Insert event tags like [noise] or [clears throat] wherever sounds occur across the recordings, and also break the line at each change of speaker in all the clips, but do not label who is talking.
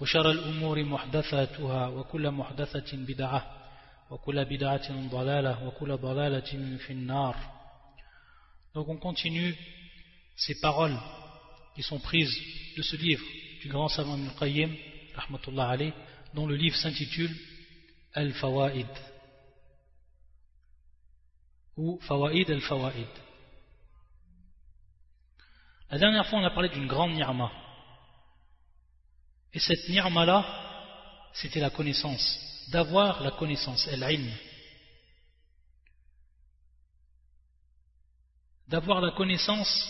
وشر الأمور محدثاتها وكل محدثة بدعة وكل بدعة ضلالة وكل ضلالة في النار Donc on continue ces paroles qui sont prises de ce livre du grand savant Ibn Qayyim, rahmatullah alayh, dont le livre s'intitule Al-Fawaid ou Fawaid al-Fawaid. La dernière fois, on a parlé d'une grande ni'ma. Et cette ni'ma-là, c'était la connaissance, d'avoir la connaissance, el-ilm. D'avoir la connaissance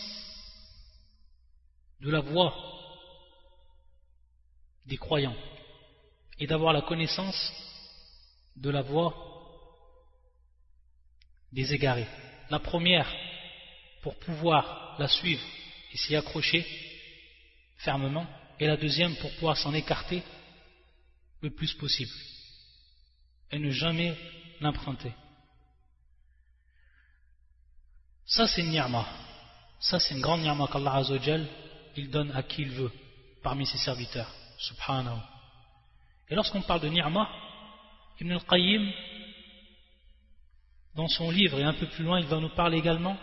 de la voix des croyants et d'avoir la connaissance de la voix des égarés. La première, pour pouvoir la suivre et s'y accrocher fermement, et la deuxième pour pouvoir s'en écarter le plus possible et ne jamais l'emprunter. Ça c'est une ni'ma. Ça c'est une grande ni'ma qu'Allah Azzawajal il donne à qui il veut parmi ses serviteurs. Subhanahu. Et lorsqu'on parle de ni'ma, Ibn al-Qayyim, dans son livre et un peu plus loin, il va nous parler également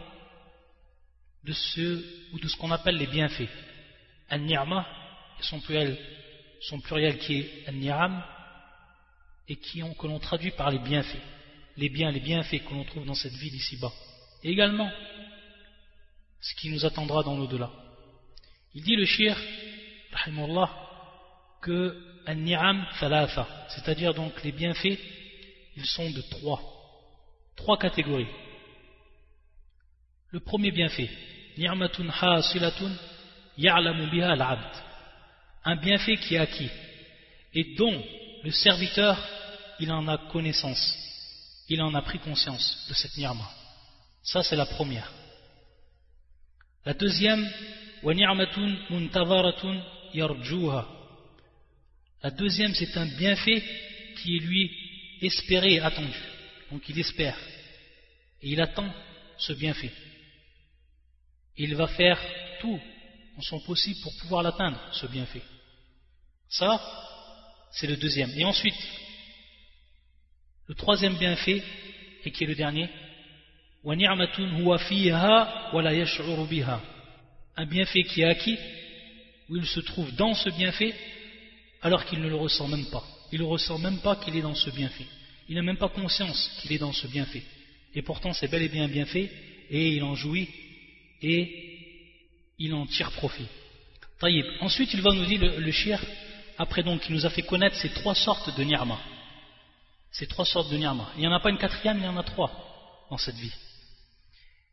de ce ou de ce qu'on appelle les bienfaits. An-ni'ma, son pluriel, qui est An-ni'am, et qui ont, que l'on traduit par les bienfaits. Les biens, les bienfaits que l'on trouve dans cette vie d'ici-bas. Et également, ce qui nous attendra dans l'au-delà. Il dit le shir, que An-ni'am thalatha, c'est-à-dire donc les bienfaits, ils sont de trois. Trois catégories. Le premier bienfait, ni'matun hasilatun ya'lamu biha al-'abd. Un bienfait qui est acquis et dont le serviteur, il en a connaissance. Il en a pris conscience de cette ni'ma. Ça, c'est la première. La deuxième. La deuxième, c'est un bienfait qui est lui espéré et attendu. Donc il espère. Et il attend ce bienfait. Il va faire tout en son possible pour pouvoir l'atteindre, ce bienfait. Ça, c'est le deuxième. Et ensuite, le troisième bienfait, et qui est le dernier, un bienfait qui est acquis, où il se trouve dans ce bienfait, alors qu'il ne le ressent même pas. Il ne ressent même pas qu'il est dans ce bienfait. Il n'a même pas conscience qu'il est dans ce bienfait. Et pourtant, c'est bel et bien un bienfait, et il en jouit, et il en tire profit. Ensuite, il va nous dire le, le après donc, il nous a fait connaître ces trois sortes de ni'ma. Ces trois sortes de ni'ma. Il n'y en a pas une quatrième, il y en a trois dans cette vie.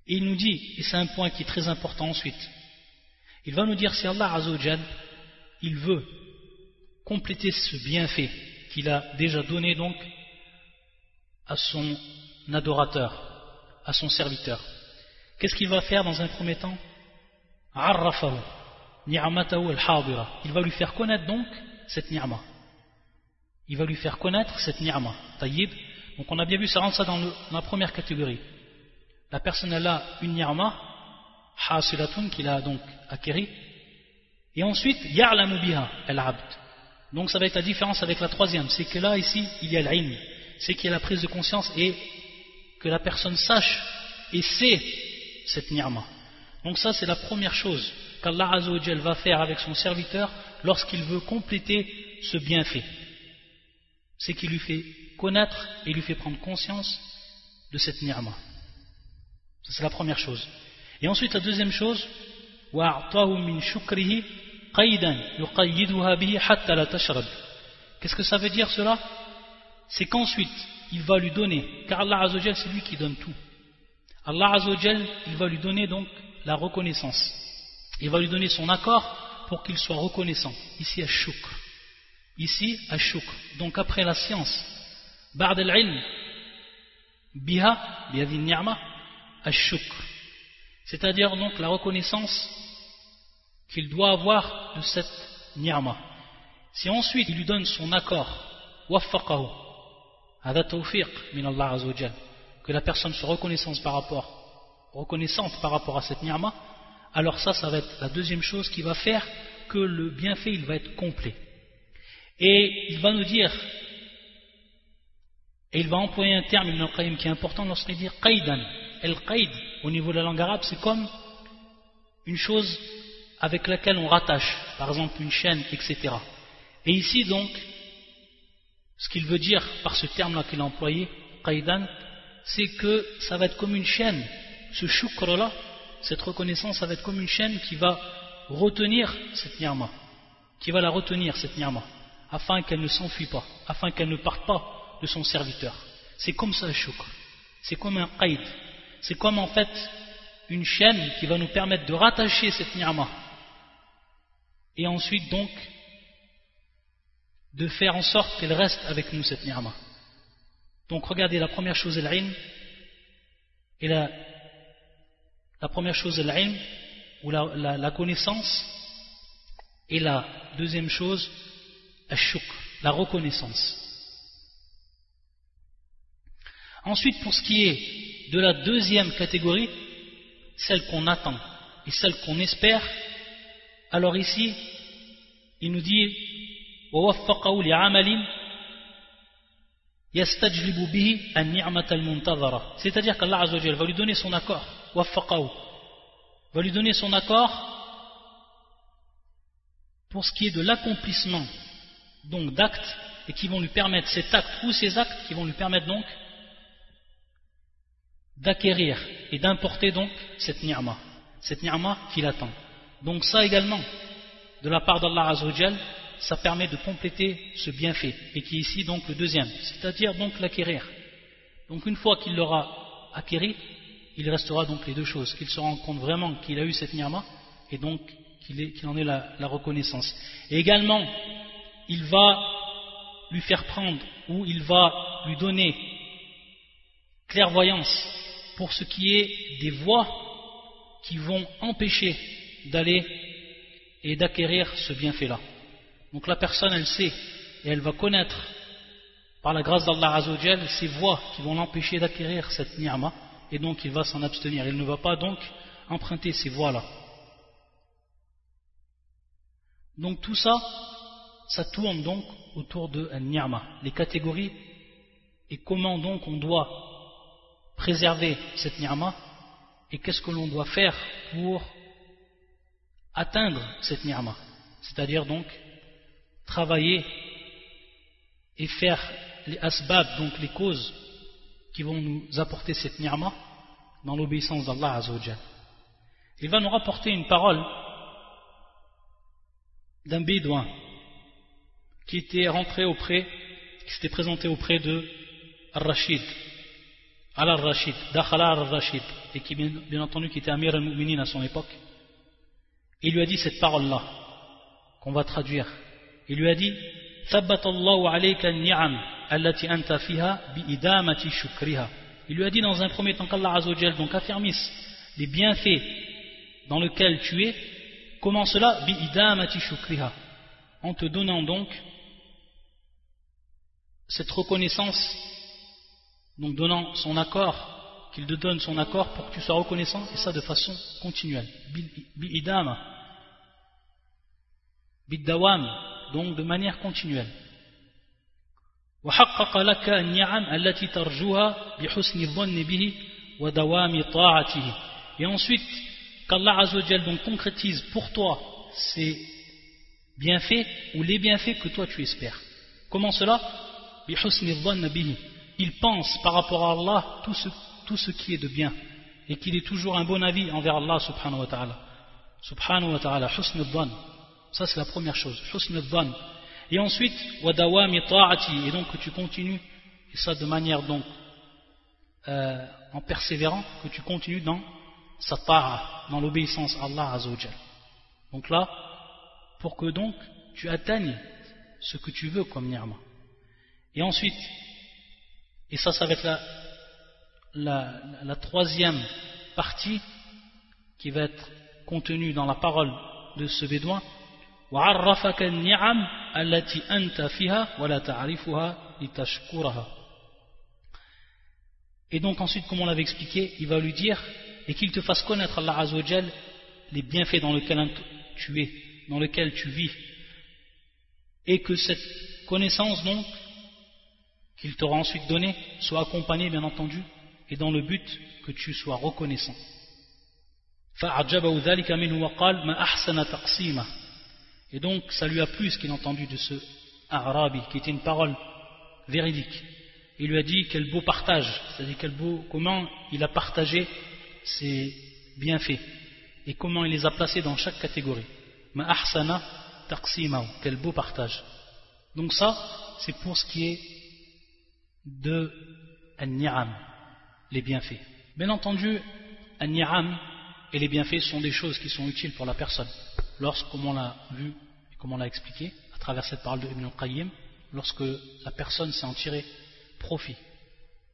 Et il nous dit, et c'est un point qui est très important ensuite, il va nous dire si Allah Azzawajal, il veut compléter ce bienfait qu'il a déjà donné donc à son adorateur, à son serviteur. Qu'est-ce qu'il va faire dans un premier temps? Il va lui faire connaître donc cette ni'ma. Il va lui faire connaître cette ni'ma. Taïb. Donc on a bien vu, ça rentre ça dans, la première catégorie. La personne elle a une ni'ma, hasilatun, qu'il a donc acquéri. Et ensuite, ya'lamu biha, al-abd. Donc ça va être la différence avec la troisième. C'est que là, ici, il y a l'ilm. C'est qu'il y a la prise de conscience et que la personne sache et sait cette ni'ma. Donc ça, c'est la première chose qu'Allah Azzawajal va faire avec son serviteur lorsqu'il veut compléter ce bienfait. C'est qu'il lui fait connaître et lui fait prendre conscience de cette ni'ma. Ça, c'est la première chose. Et ensuite, la deuxième chose, Qu'est-ce que ça veut dire cela? C'est qu'ensuite, il va lui donner, car Allah Azzawajal, c'est lui qui donne tout. Allah Azzawajal, il va lui donner donc la reconnaissance. Il va lui donner son accord pour qu'il soit reconnaissant. Ici, à shukr. ici ash-shukr. Donc après la science, ba'd al-ilm biha bi ni'ma ash-shukr. C'est-à-dire donc la reconnaissance qu'il doit avoir de cette ni'ma. Si ensuite il lui donne son accord, waffaqahu, hada tawfiq min Allah que la personne soit reconnaissante par rapport, reconnaissante par rapport à cette ni'ma, alors ça, ça va être la deuxième chose qui va faire que le bienfait, il va être complet. Et il va nous dire, et il va employer un terme, Ibn al qui est important lorsqu'il dit qaidan. El qaid, au niveau de la langue arabe, c'est comme une chose avec laquelle on rattache, par exemple une chaîne, etc. Et ici donc, ce qu'il veut dire par ce terme-là qu'il a employé, qaidan, c'est que ça va être comme une chaîne, ce shukr-là, cette reconnaissance, ça va être comme une chaîne qui va retenir cette ni'ma, qui va la retenir, cette ni'ma, afin qu'elle ne s'enfuit pas, afin qu'elle ne parte pas de son serviteur. C'est comme ça le. C'est comme un qaid. C'est comme en fait une chaîne qui va nous permettre de rattacher cette ni'ma et ensuite donc de faire en sorte qu'elle reste avec nous cette ni'ma. Donc regardez la première chose l'ilm et la, la première chose l'ilm ou la, connaissance et la deuxième chose la reconnaissance. Ensuite pour ce qui est de la deuxième catégorie, celle qu'on attend et celle qu'on espère, alors ici, il nous dit c'est-à-dire qu'Allah va lui donner son accord. Va lui donner son accord pour ce qui est de l'accomplissement donc d'actes et qui vont lui permettre cet acte ou ces actes qui vont lui permettre donc d'acquérir et d'importer donc cette ni'ma. Cette ni'ma qu'il attend. Donc ça également, de la part d'Allah Azzawajal, ça permet de compléter ce bienfait, et qui est ici donc le deuxième, c'est-à-dire donc l'acquérir. Donc une fois qu'il l'aura acquéri, il restera donc les deux choses, qu'il se rende compte vraiment qu'il a eu cette ni'ma, et donc qu'il en ait la, la reconnaissance. Et également, il va lui faire prendre, ou il va lui donner clairvoyance pour ce qui est des voies qui vont empêcher d'aller et d'acquérir ce bienfait-là. Donc la personne, elle sait et elle va connaître par la grâce d'Allah Azzawajal ces voies qui vont l'empêcher d'acquérir cette ni'ma et donc il va s'en abstenir. Il ne va pas donc emprunter ces voies-là. Donc tout ça, ça tourne donc autour de ni'ma, les catégories et comment donc on doit préserver cette ni'ma et qu'est-ce que l'on doit faire pour atteindre cette ni'ma, c'est-à-dire donc travailler et faire les asbab, donc les causes qui vont nous apporter cette ni'ma dans l'obéissance d'Allah Azzawajal. Il va nous rapporter une parole d'un bédouin qui était rentré auprès, qui s'était présenté auprès de Al-Rashid, Al-Rashid, Dakhala Al-Rashid, et qui bien entendu qui était Amir al-Mu'minin à son époque. Il lui a dit cette parole-là, qu'on va traduire. Il lui a dit Il lui a dit dans un premier temps qu'Allah Azzawajal donc affermisse les bienfaits dans lesquels tu es. Comment cela? En te donnant donc cette reconnaissance, donc donnant son accord qu'il te donne son accord pour que tu sois reconnaissant, et ça de façon continuelle. Bi'idama Biddawam, donc de manière continuelle. وحقق لك النعم التي ترجوها بحسن الظن به ودوام طاعته et ensuite qu'Allah Azzawajal donc concrétise pour toi ces bienfaits ou les bienfaits que toi tu espères comment cela بحسن الظن به il pense par rapport à Allah tout ce tout ce qui est de bien et qu'il ait toujours un bon avis envers Allah subhanahu wa ta'ala. Subhanahu wa ta'ala, husn ça c'est la première chose, Et ensuite, et donc que tu continues, et ça de manière donc euh, en persévérant, que tu continues dans sa ta'a, dans l'obéissance à Allah azawajal. Donc là, pour que donc tu atteignes ce que tu veux comme ni'ma. Et ensuite, et ça, ça va être la, troisième partie qui va être contenue dans la parole de ce bédouin. Et donc ensuite, comme on l'avait expliqué, il va lui dire et qu'il te fasse connaître Allah Azzawajal les bienfaits dans lesquels tu es, dans lesquels tu vis. Et que cette connaissance donc qu'il t'aura ensuite donnée soit accompagnée bien entendu et dans le but que tu sois reconnaissant. Et donc ça lui a plu ce qu'il a entendu de ce Arabi qui était une parole véridique. Il lui a dit quel beau partage, c'est-à-dire quel beau, comment il a partagé ses bienfaits et comment il les a placés dans chaque catégorie. Ma ahsana quel beau partage. Donc ça, c'est pour ce qui est de an les bienfaits. Bien entendu, an et les bienfaits sont des choses qui sont utiles pour la personne. Lorsque, comme on l'a vu et comme on l'a expliqué à travers cette parole de Ibn Qayyim, lorsque la personne s'est en tiré profit,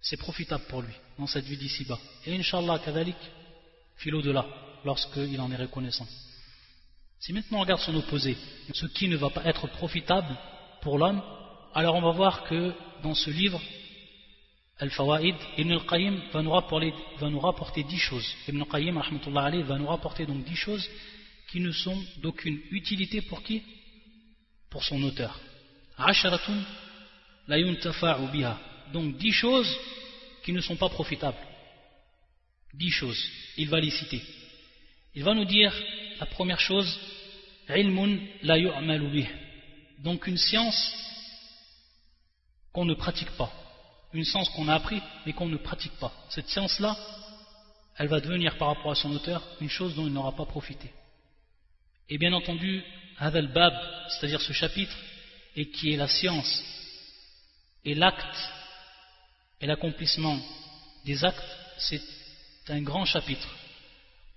c'est profitable pour lui dans cette vie d'ici-bas. Et Inch'Allah, kadalik, fil au-delà, lorsqu'il en est reconnaissant. Si maintenant on regarde son opposé, ce qui ne va pas être profitable pour l'homme, alors on va voir que dans ce livre, Al-Fawaid, Ibn al-Qayyim va nous rapporter, va nous rapporter dix choses. Ibn al-Qayyim, va nous rapporter donc dix choses qui ne sont d'aucune utilité pour qui? Pour son auteur. Donc dix choses qui ne sont pas profitables. Dix choses. Il va les citer. Il va nous dire la première chose, Donc une science qu'on ne pratique pas. Une science qu'on a appris mais qu'on ne pratique pas. Cette science-là, elle va devenir par rapport à son auteur une chose dont il n'aura pas profité. Et bien entendu, Hadal Bab, c'est-à-dire ce chapitre, et qui est la science et l'acte et l'accomplissement des actes, c'est un grand chapitre,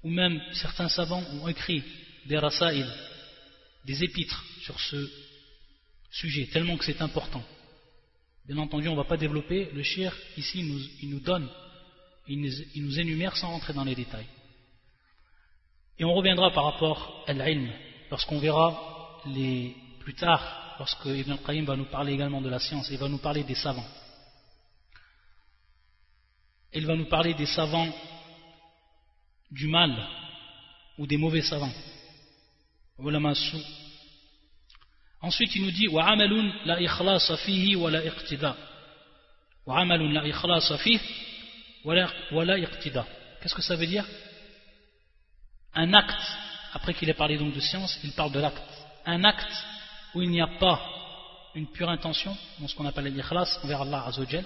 où même certains savants ont écrit des rasaïl, des épîtres sur ce sujet, tellement que c'est important. Bien entendu, on ne va pas développer, le shir, ici, il nous, donne, il nous, énumère sans rentrer dans les détails. Et on reviendra par rapport à l'ilm, lorsqu'on verra les, plus tard, lorsque Ibn al-Qayyim va nous parler également de la science, et va nous parler des savants il va nous parler des savants du mal ou des mauvais savants. Ensuite, il nous dit la ikhlasa fihi wa la iqtida. la ikhlasa fihi wa la iqtida. Qu'est-ce que ça veut dire? Un acte, après qu'il ait parlé donc de science, il parle de l'acte. Un acte où il n'y a pas une pure intention, dans ce qu'on appelle l'ikhlas envers Allah Azzawajal,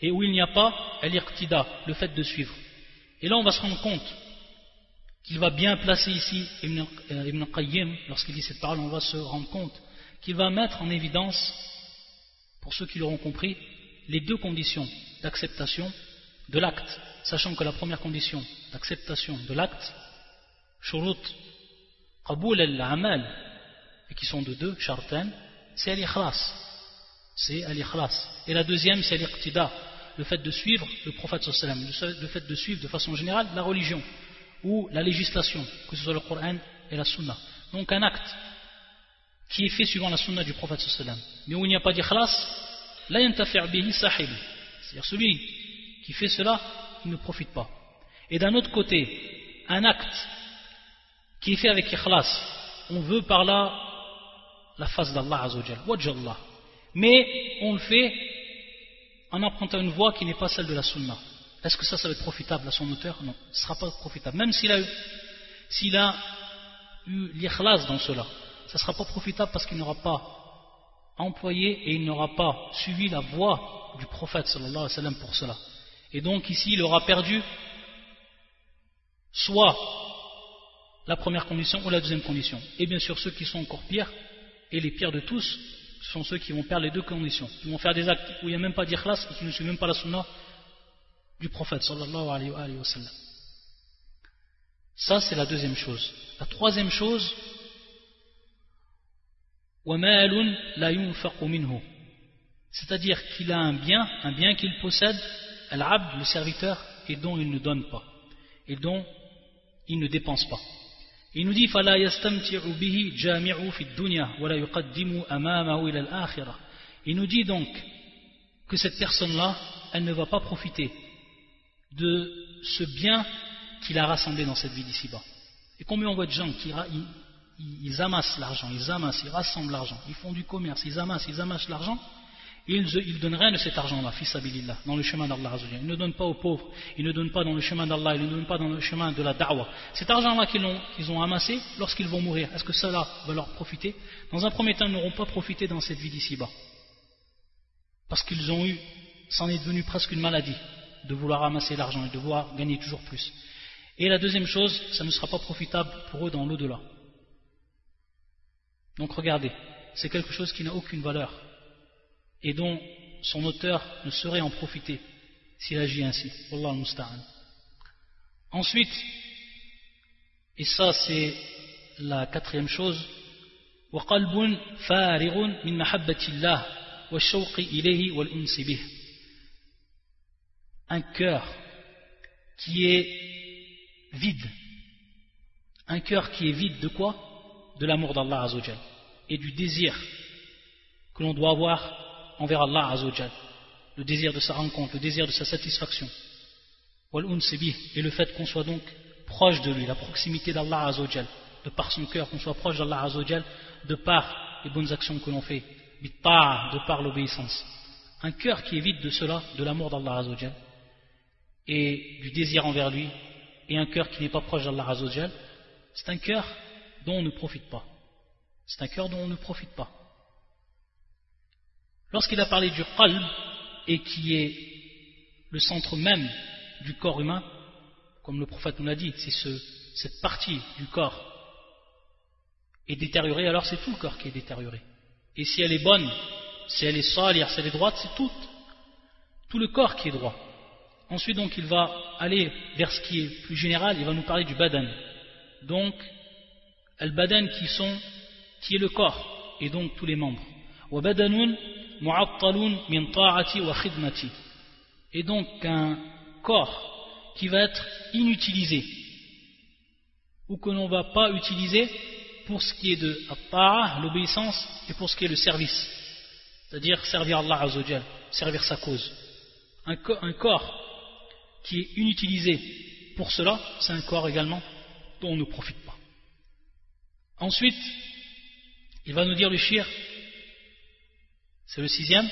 et où il n'y a pas al-iqtida, le fait de suivre. Et là on va se rendre compte qu'il va bien placer ici Ibn, euh, Qayyim, lorsqu'il dit cette parole, on va se rendre compte qu'il va mettre en évidence, pour ceux qui l'auront compris, les deux conditions d'acceptation de l'acte, sachant que la première condition d'acceptation de l'acte, shurut qaboul al-amal, qui sont de deux, shartan, c'est al-ikhlas. C'est al-ikhlas. Et la deuxième, c'est al-iqtida, le fait de suivre le prophète sallam, le fait de suivre de façon générale la religion ou la législation, que ce soit le Coran et la Sunna. Donc un acte qui est fait suivant la Sunna du prophète sallam, mais où il n'y a pas d'ikhlas, la bihi sahib. C'est-à-dire celui qui fait cela, il ne profite pas. Et d'un autre côté, un acte qui est fait avec ikhlas, on veut par là la face d'Allah Azzawajal, wajjallah. Mais on le fait en empruntant une voie qui n'est pas celle de la sunna. Est-ce que ça, ça va être profitable à son auteur? Non, ce ne sera pas profitable. Même s'il a eu, s'il a eu l'ikhlas dans cela, ça ne sera pas profitable parce qu'il n'aura pas employé et il n'aura pas suivi la voie du prophète sallallahu alayhi wa sallam pour cela. Et donc ici, il aura perdu soit la première condition ou la deuxième condition. Et bien sûr, ceux qui sont encore pires, et les pires de tous, ce sont ceux qui vont perdre les deux conditions. Ils vont faire des actes où il n'y a même pas d'ikhlas et qui ne suivent même pas la sunna du prophète. Ça, c'est la deuxième chose. La troisième chose, C'est-à-dire qu'il a un bien, un bien qu'il possède, al-abd, le serviteur, et dont il ne donne pas, et dont il ne dépense pas. Il nous dit Il nous dit donc que cette personne-là, elle ne va pas profiter de ce bien qu'il a rassemblé dans cette vie d'ici-bas. Et combien on voit de gens qui ils, amassent l'argent, ils amassent, ils rassemblent l'argent, ils font du commerce, ils amassent, ils amassent l'argent, ils ne donnent rien de cet argent-là, fils dans le chemin d'Allah. Ils ne donnent pas aux pauvres, ils ne donnent pas dans le chemin d'Allah, ils ne donnent pas dans le chemin de la da'wah. Cet argent-là qu'ils ont, ont, amassé, lorsqu'ils vont mourir, est-ce que cela va leur profiter? Dans un premier temps, ils n'auront pas profité dans cette vie d'ici-bas. Parce qu'ils ont eu, c'en est devenu presque une maladie, de vouloir amasser l'argent et de vouloir gagner toujours plus. Et la deuxième chose, ça ne sera pas profitable pour eux dans l'au-delà. Donc regardez, c'est quelque chose qui n'a aucune valeur et dont son auteur ne saurait en profiter s'il agit ainsi. Wallah musta'an. Ensuite, et ça c'est la quatrième chose, وقلب فارغ من محبة الله والشوق إليه والأنس به un cœur qui est vide un cœur qui est vide de quoi de l'amour d'Allah Azzawajal et du désir que l'on doit avoir envers Allah Azzawajal, le désir de sa rencontre, le désir de sa satisfaction, et le fait qu'on soit donc proche de lui, la proximité d'Allah Azzawajal, de par son cœur, qu'on soit proche d'Allah Azzawajal, de par les bonnes actions que l'on fait, de par l'obéissance. Un cœur qui vide de cela, de l'amour d'Allah Azzawajal, et du désir envers lui, et un cœur qui n'est pas proche d'Allah Azzawajal, c'est un cœur dont on ne profite pas. C'est un cœur dont on ne profite pas. Lorsqu'il a parlé du qalb, et qui est le centre même du corps humain, comme le prophète nous l'a dit, c'est ce, cette partie du corps est détériorée, alors c'est tout le corps qui est détérioré. Et si elle est bonne, si elle est salih, si elle est droite, c'est tout, tout le corps qui est droit. Ensuite, donc, il va aller vers ce qui est plus général, il va nous parler du badan. Donc, al-badan qui, qui est le corps, et donc tous les membres. Et donc un corps qui va être inutilisé ou que l'on ne va pas utiliser pour ce qui est de l'obéissance et pour ce qui est le service. C'est-à-dire servir Allah servir sa cause. Un corps qui est inutilisé pour cela, c'est un corps également dont on ne profite pas. Ensuite, il va nous dire le shir c'est le sixième.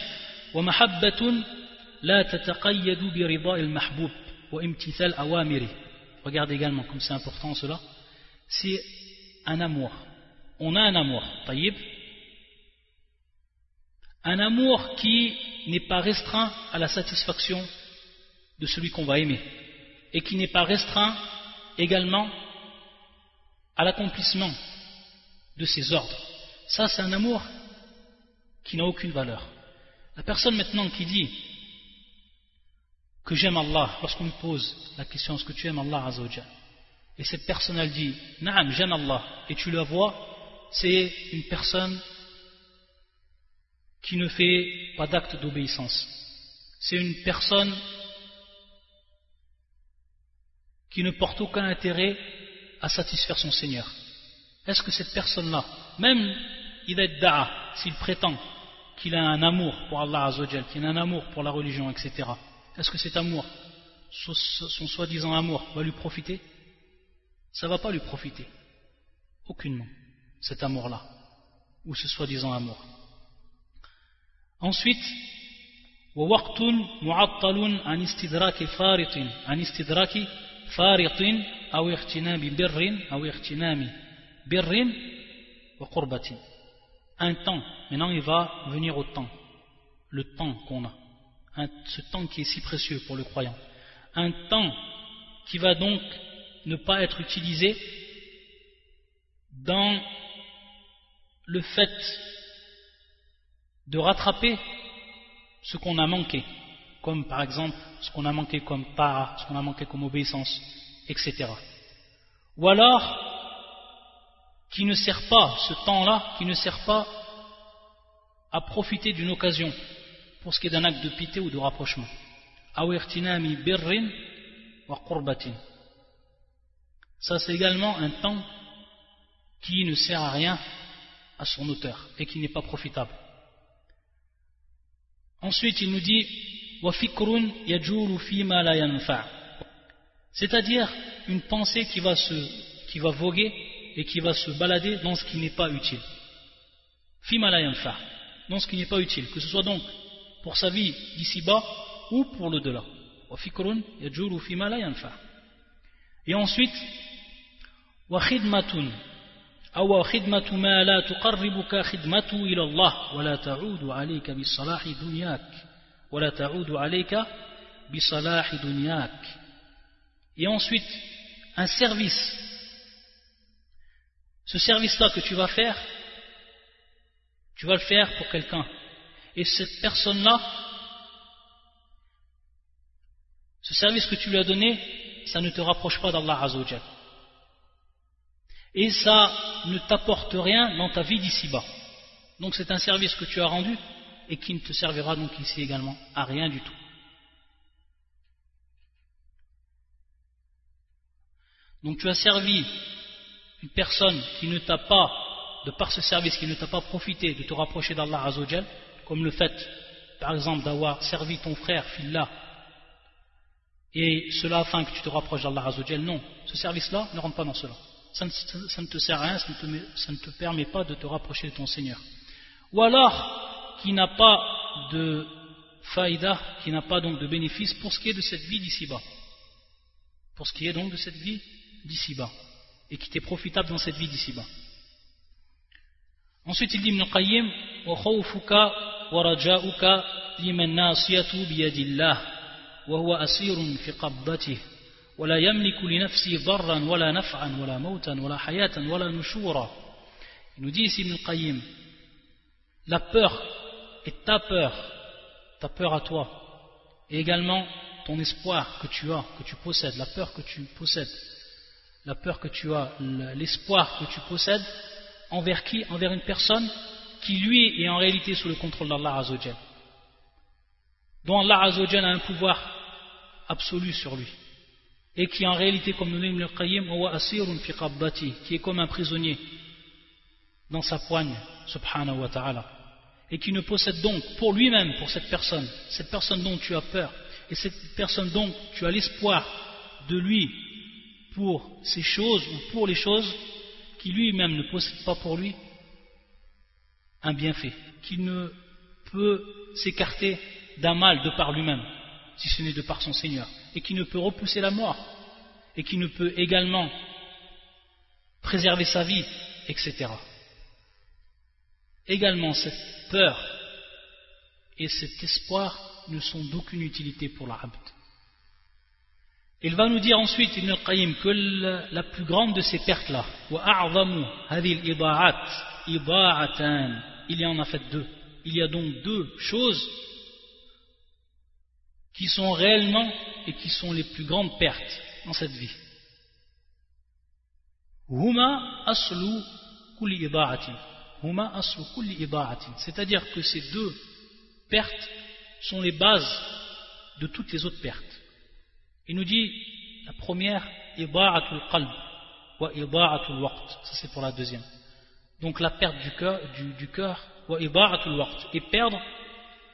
Regardez également comme c'est important cela. C'est un amour. On a un amour, taïb. Un amour qui n'est pas restreint à la satisfaction de celui qu'on va aimer. Et qui n'est pas restreint également à l'accomplissement de ses ordres. Ça, c'est un amour qui n'a aucune valeur. La personne maintenant qui dit que j'aime Allah, lorsqu'on lui pose la question est-ce que tu aimes Allah Azzawajal Et cette personne elle dit Naam, j'aime Allah, et tu la vois, c'est une personne qui ne fait pas d'acte d'obéissance. C'est une personne qui ne porte aucun intérêt à satisfaire son Seigneur. Est-ce que cette personne-là, même il est da'a, s'il prétend qu'il a un amour pour Allah Azzawajal, qu'il a un amour pour la religion, etc. Est-ce que cet amour, son soi-disant amour, va lui profiter Ça ne va pas lui profiter. Aucunement, cet amour-là, ou ce soi-disant amour. Ensuite, ووقت معطل عن استدراك فارط عن استدراك فارط أو اغتنام بر أو اغتنام بر وقربة un temps. Maintenant, il va venir au temps. Le temps qu'on a. ce temps qui est si précieux pour le croyant. Un temps qui va donc ne pas être utilisé dans le fait de rattraper ce qu'on a manqué, comme par exemple ce qu'on a manqué comme para, ce qu'on a manqué comme obéissance, etc. Ou alors qui ne sert pas, ce temps-là, qui ne sert pas à profiter d'une occasion pour ce qui est d'un acte de pitié ou de rapprochement. Ça c'est également un temps qui ne sert à rien à son auteur et qui n'est pas profitable. Ensuite, il nous dit c'est-à-dire une pensée qui va, se, qui va voguer et qui va se balader dans ce qui n'est pas utile. Dans ce qui n'est pas utile, que ce soit donc pour sa vie d'ici-bas ou pour l'au-delà. Et ensuite, أو خدمة ما لا تقربك خدمته إلى الله ولا تعود عليك بصلاح دنياك ولا تعود عليك بصلاح دنياك et ensuite un service ce service là que tu vas faire tu vas le faire pour quelqu'un et cette personne là ce service que tu lui as donné ça ne te rapproche pas d'Allah Azzawajal et ça ne t'apporte rien dans ta vie d'ici-bas. Donc c'est un service que tu as rendu et qui ne te servira donc ici également à rien du tout. Donc tu as servi une personne qui ne t'a pas, de par ce service, qui ne t'a pas profité de te rapprocher d'Allah Azzawajal, comme le fait, par exemple, d'avoir servi ton frère, Fillah, et cela afin que tu te rapproches d'Allah Azzawajal, non, ce service-là ne rentre pas dans cela ça ne, te sert à rien, ça ne, te, permet pas de te rapprocher de ton Seigneur. Ou alors, qui n'a pas de faïda, qui n'a pas donc de bénéfice pour ce qui est de cette vie d'ici-bas. Pour ce qui est donc de cette vie d'ici-bas Et qui t'est profitable dans cette vie d'ici-bas. Ensuite, il dit Ibn Qayyim, وَخَوْفُكَ وَرَجَاؤُكَ لِمَنْ نَاصِيَةُ بِيَدِ اللَّهِ وَهُوَ أَسِيرٌ فِي قَبْضَتِهِ ولا يملك لنفسه ضرا ولا نفعا ولا موتا ولا حياة ولا نشورا Il nous dit ici Ibn Qayyim, la peur est ta peur, ta peur à toi, et également ton espoir que tu as, que tu possèdes, la peur que tu possèdes, la peur que tu as, l'espoir que tu possèdes, envers qui Envers une personne qui lui est en réalité sous le contrôle d'Allah Azzawajal, dont Allah Azzawajal a un pouvoir absolu sur lui. Et qui en réalité, comme nous dit le Qayyim, qui est comme un prisonnier dans sa poigne, subhanahu wa ta'ala, et qui ne possède donc pour lui-même, pour cette personne, cette personne dont tu as peur, et cette personne dont tu as l'espoir de lui pour ces choses ou pour les choses qui lui-même ne possède pas pour lui un bienfait, qui ne peut s'écarter d'un mal de par lui-même, si ce n'est de par son Seigneur et qui ne peut repousser la mort et qui ne peut également préserver sa vie, etc. Également, cette peur et cet espoir ne sont d'aucune utilité pour l'abd. Il va nous dire ensuite, Ibn al-Qayyim, que la plus grande de ces pertes-là, il y en a fait deux. Il y a donc deux choses qui sont réellement et qui sont les plus grandes pertes dans cette vie. C'est-à-dire que ces deux pertes sont les bases de toutes les autres pertes. Il nous dit la première iba'atul qalb wa iba'atul waqt. Ça c'est pour la deuxième. Donc la perte du cœur, du, du cœur wa iba'atul waqt et perdre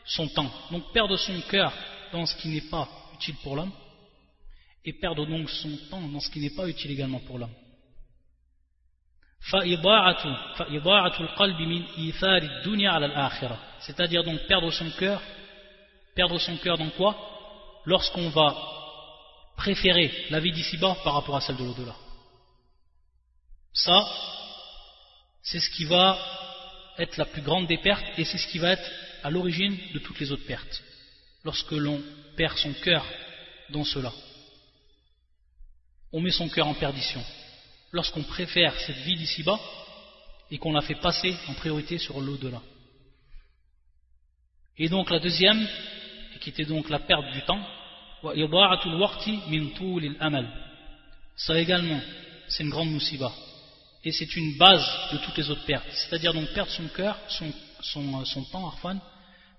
son temps. Donc perdre son cœur dans ce qui n'est pas utile pour l'homme et perdre donc son temps dans ce qui n'est pas utile également pour l'homme. C'est-à-dire donc perdre son cœur, perdre son cœur dans quoi? Lorsqu'on va préférer la vie d'ici-bas par rapport à celle de l'au-delà. Ça, c'est ce qui va être la plus grande des pertes et c'est ce qui va être à l'origine de toutes les autres pertes lorsque l'on perd son cœur dans cela. On met son cœur en perdition. Lorsqu'on préfère cette vie d'ici-bas et qu'on la fait passer en priorité sur l'au-delà. Et donc la deuxième, qui était donc la perte du temps, ça également, c'est une grande moussiba. Et c'est une base de toutes les autres pertes. C'est-à-dire donc perdre son cœur, son son, son temps, Arfan,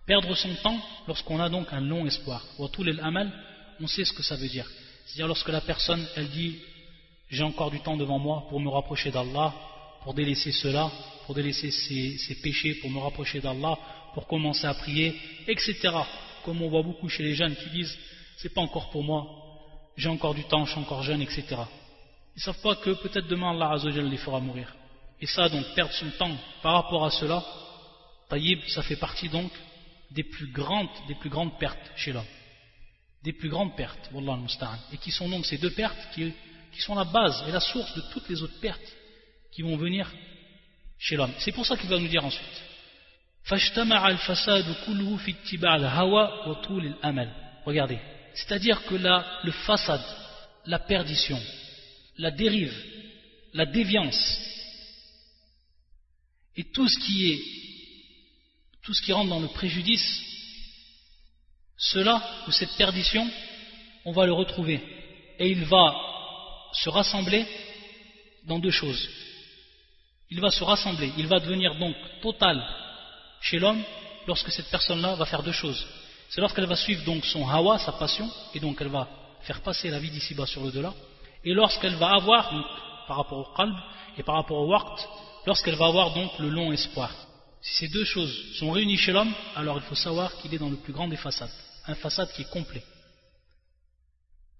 perdre son temps lorsqu'on a donc un long espoir. on sait ce que ça veut dire. C'est-à-dire lorsque la personne, elle dit j'ai encore du temps devant moi pour me rapprocher d'Allah, pour délaisser cela, pour délaisser ses, péchés, pour me rapprocher d'Allah, pour commencer à prier, etc. Comme on voit beaucoup chez les jeunes qui disent c'est pas encore pour moi, j'ai encore du temps, je suis encore jeune, etc. Ils ne savent pas que peut-être demain Allah Azzawajal les fera mourir. Et ça, donc, perdre son temps par rapport à cela, Taïb, ça fait partie donc des plus grandes, des plus grandes pertes chez l'homme. Des plus grandes pertes, Wallah al Et qui sont donc ces deux pertes qui, qui sont la base et la source de toutes les autres pertes qui vont venir chez l'homme. C'est pour ça qu'il va nous dire ensuite. Regardez, c'est-à-dire que là, le fasad, la perdition, la dérive, la déviance, et tout ce qui est, tout ce qui rentre dans le préjudice, cela ou cette perdition, on va le retrouver. Et il va se rassembler dans deux choses. Il va se rassembler, il va devenir donc total chez l'homme lorsque cette personne-là va faire deux choses. C'est lorsqu'elle va suivre donc son hawa, sa passion, et donc elle va faire passer la vie d'ici-bas sur le delà, et lorsqu'elle va avoir, par rapport au qalb et par rapport au waqt, lorsqu'elle va avoir donc le long espoir. Si ces deux choses sont réunies chez l'homme, alors il faut savoir qu'il est dans le plus grand des façades, un façade qui est complet.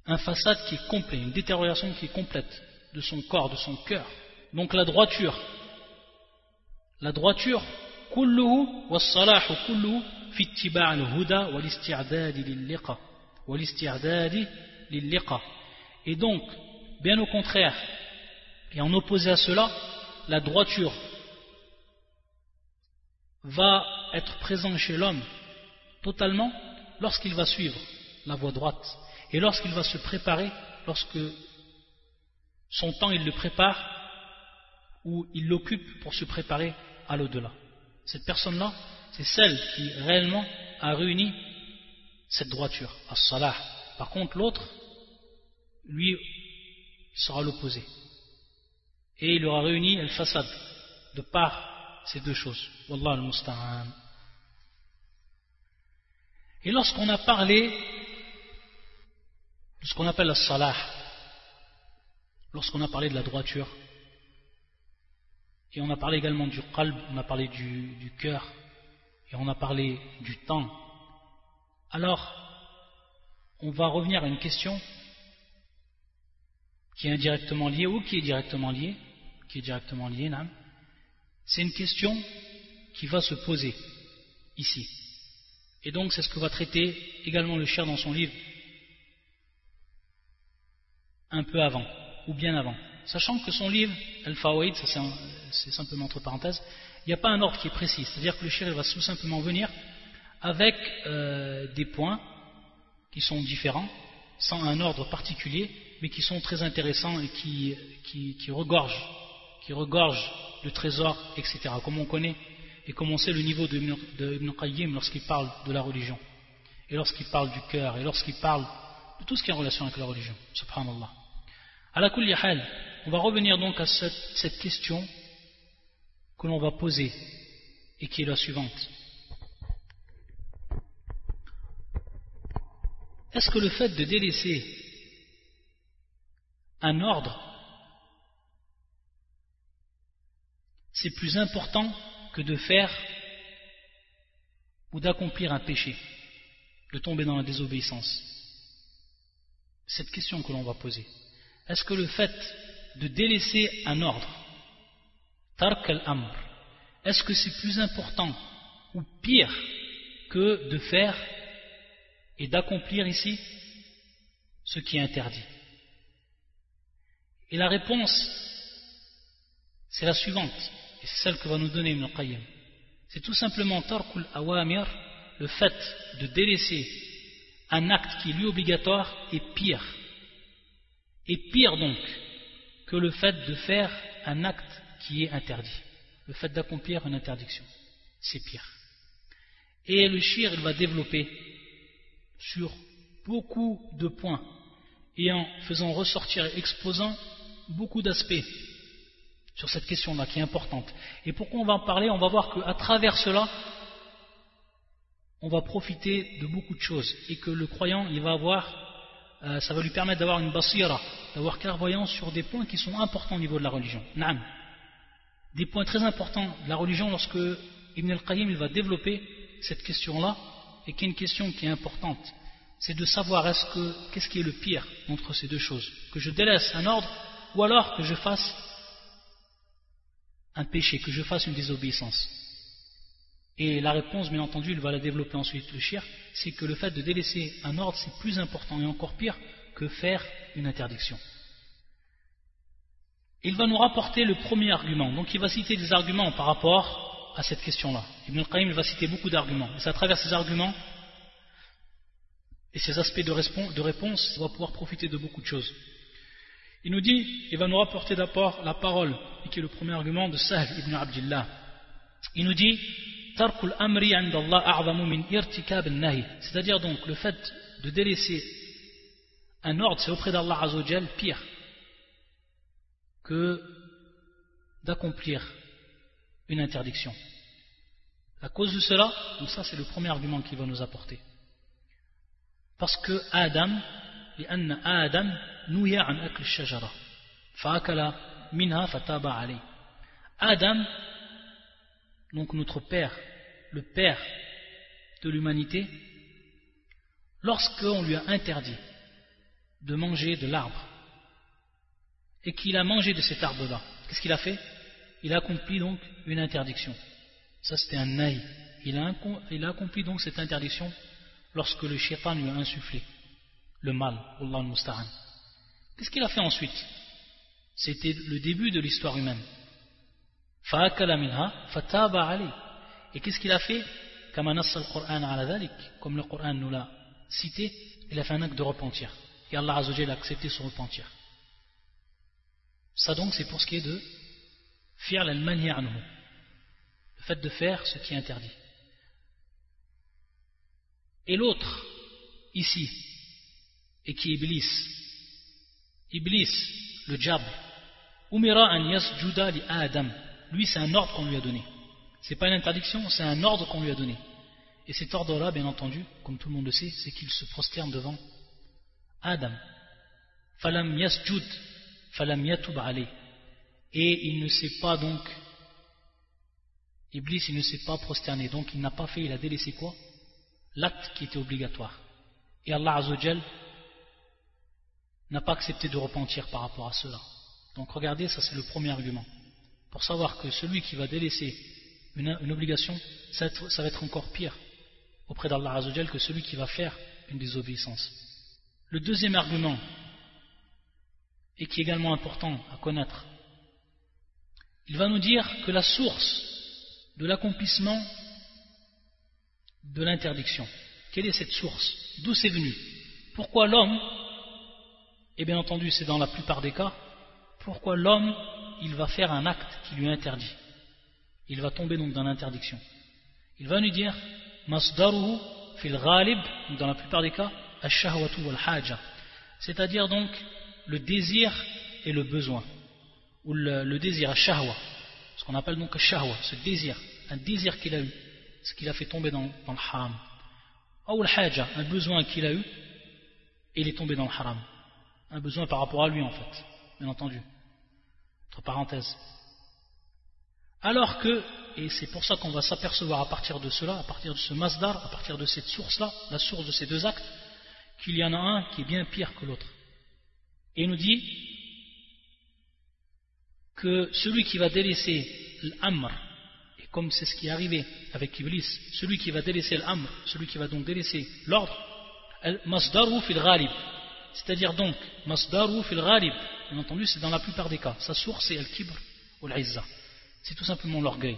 Un façade qui est complet, une détérioration qui est complète de son corps, de son cœur. Donc la droiture, la droiture, et donc bien au contraire et en opposé à cela la droiture va être présente chez l'homme totalement lorsqu'il va suivre la voie droite et lorsqu'il va se préparer lorsque son temps il le prépare ou il l'occupe pour se préparer à l'au-delà cette personne-là c'est celle qui réellement a réuni cette droiture, as-salah. Par contre, l'autre, lui, sera l'opposé. Et il aura réuni el façade de par ces deux choses. Wallah al-musta'an. Et lorsqu'on a parlé de ce qu'on appelle la salah, lorsqu'on a parlé de la droiture, et on a parlé également du qalb, on a parlé du, cœur, et on a parlé du temps, alors on va revenir à une question qui est indirectement liée ou qui est directement liée, qui est directement liée, c'est une question qui va se poser ici. Et donc c'est ce que va traiter également le cher dans son livre un peu avant, ou bien avant. Sachant que son livre, Al-Fawaid, c'est simplement entre parenthèses, il n'y a pas un ordre qui est précis. C'est-à-dire que le shir va tout simplement venir avec euh, des points qui sont différents, sans un ordre particulier, mais qui sont très intéressants et qui, regorgent, qui regorgent le trésor, etc. Comme on connaît et comme on sait le niveau de, Ibn Qayyim lorsqu'il parle de la religion, et lorsqu'il parle du cœur, et lorsqu'il parle de tout ce qui est en relation avec la religion. Subhanallah. À la on va revenir donc à cette question que l'on va poser et qui est la suivante. Est-ce que le fait de délaisser un ordre, c'est plus important que de faire ou d'accomplir un péché, de tomber dans la désobéissance? Cette question que l'on va poser. Est-ce que le fait de délaisser un ordre Tark al-amr. Est-ce que c'est plus important ou pire que de faire et d'accomplir ici ce qui est interdit? Et la réponse, c'est la suivante, et c'est celle que va nous donner Ibn Qayyim. C'est tout simplement tarkul awamir, le fait de délaisser un acte qui est lui obligatoire est pire. Et pire donc que le fait de faire un acte qui est interdit. Le fait d'accomplir une interdiction, c'est pire. Et le shir, il va développer sur beaucoup de points et en faisant ressortir, exposant beaucoup d'aspects sur cette question-là qui est importante. Et pourquoi on va en parler On va voir qu'à travers cela, on va profiter de beaucoup de choses et que le croyant, il va avoir, euh, ça va lui permettre d'avoir une basira, d'avoir clairvoyance sur des points qui sont importants au niveau de la religion. Naam. Des points très importants de la religion lorsque Ibn al-Qayyim va développer cette question-là et qui est une question qui est importante. C'est de savoir est-ce que qu'est-ce qui est le pire entre ces deux choses? Que je délaisse un ordre ou alors que je fasse un péché, que je fasse une désobéissance. Et la réponse, bien entendu, il va la développer ensuite le shir, c'est que le fait de délaisser un ordre, c'est plus important et encore pire que faire une interdiction. Il va nous rapporter le premier argument. Donc il va citer des arguments par rapport à cette question-là. Ibn al-Qayyim va citer beaucoup d'arguments. Et c'est à travers ces arguments et ces aspects de, réponse, il va pouvoir profiter de beaucoup de choses. Il nous dit, il va nous rapporter d'abord la parole, qui est le premier argument de Sahl ibn Abdullah. Il nous dit, c'est-à-dire donc le fait de délaisser un ordre, c'est auprès d'Allah Azzawajal pire que d'accomplir une interdiction. À cause de cela, donc ça c'est le premier argument qu'il va nous apporter. Parce que Adam, Adam Adam donc notre Père, le Père de l'humanité, lorsqu'on lui a interdit de manger de l'arbre, et qu'il a mangé de cet arbre-là, qu'est-ce qu'il a fait? Il a accompli donc une interdiction. Ça c'était un naï. Il a, accompli donc cette interdiction lorsque le shaitan lui a insufflé le mal, Allah al Qu'est-ce qu'il a fait ensuite? C'était le début de l'histoire humaine. Et qu'est-ce qu'il a fait? Comme le Coran nous l'a cité, il a fait un acte de repentir. Et Allah a accepté son repentir. Ça donc c'est pour ce qui est de faire la Le fait de faire ce qui est interdit. Et l'autre, ici, et qui est Iblis. Iblis, le diable. Umira yasjuda li lui c'est un ordre qu'on lui a donné. C'est pas une interdiction, c'est un ordre qu'on lui a donné. Et cet ordre-là, bien entendu, comme tout le monde le sait, c'est qu'il se prosterne devant Adam. Falam yasjud, falam yatub Et il ne s'est pas donc, Iblis, il ne s'est pas prosterné. Donc il n'a pas fait, il a délaissé quoi? L'acte qui était obligatoire. Et Allah Azzawajal n'a pas accepté de repentir par rapport à cela. Donc regardez, ça c'est le premier argument pour savoir que celui qui va délaisser une, obligation, ça va, être, encore pire auprès d'Allah Azzawajal que celui qui va faire une désobéissance. Le deuxième argument, et qui est également important à connaître, il va nous dire que la source de l'accomplissement de l'interdiction, quelle est cette source? D'où c'est venu? Pourquoi l'homme, et bien entendu c'est dans la plupart des cas, pourquoi l'homme il va faire un acte qui lui interdit. Il va tomber donc dans l'interdiction. Il va nous dire masdaruhu fil ghalib, dans la plupart des cas, ash-shahwatu wal haja. C'est-à-dire donc le désir et le besoin. Ou le, désir, ash-shahwa. Ce qu'on appelle donc ash-shahwa, ce désir. Un désir qu'il a eu, ce qu'il a fait tomber dans, le haram. Ou al-haja, un besoin qu'il a eu, et il est tombé dans le haram. Un besoin par rapport à lui en fait, bien entendu parenthèse. Alors que, et c'est pour ça qu'on va s'apercevoir à partir de cela, à partir de ce masdar, à partir de cette source-là, la source de ces deux actes, qu'il y en a un qui est bien pire que l'autre. Et il nous dit que celui qui va délaisser l'amr, et comme c'est ce qui est arrivé avec Iblis, celui qui va délaisser l'amr, celui qui va donc délaisser l'ordre, masdaru fil ghalib, c'est-à-dire donc masdaru fil ghalib, bien entendu, c'est dans la plupart des cas. Sa source, c'est al-kibr ou l'izza. C'est tout simplement l'orgueil.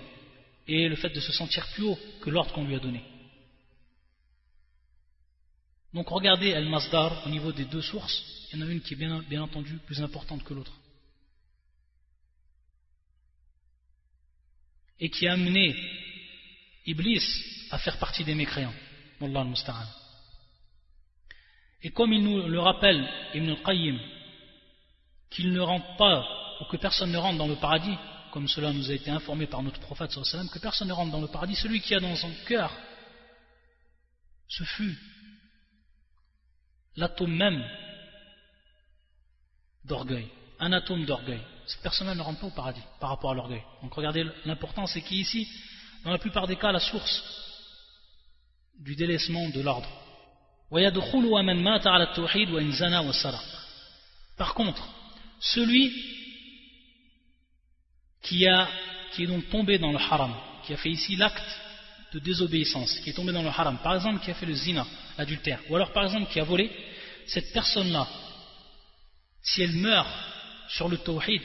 Et le fait de se sentir plus haut que l'ordre qu'on lui a donné. Donc regardez al-masdar au niveau des deux sources. Il y en a une qui est bien, bien entendu plus importante que l'autre. Et qui a amené Iblis à faire partie des mécréants. Wallah al Et comme il nous le rappelle Ibn al-Qayyim qu'il ne rentre pas, ou que personne ne rentre dans le paradis comme cela nous a été informé par notre prophète que personne ne rentre dans le paradis, celui qui a dans son cœur ce fut l'atome même d'orgueil, un atome d'orgueil. Cette personne-là ne rentre pas au paradis par rapport à l'orgueil. Donc regardez l'important, c'est qu'ici, dans la plupart des cas, la source du délaissement de l'ordre. Par contre, celui qui, a, qui est donc tombé dans le haram, qui a fait ici l'acte de désobéissance, qui est tombé dans le haram, par exemple qui a fait le zina, l'adultère, ou alors par exemple qui a volé, cette personne-là, si elle meurt sur le tawhid,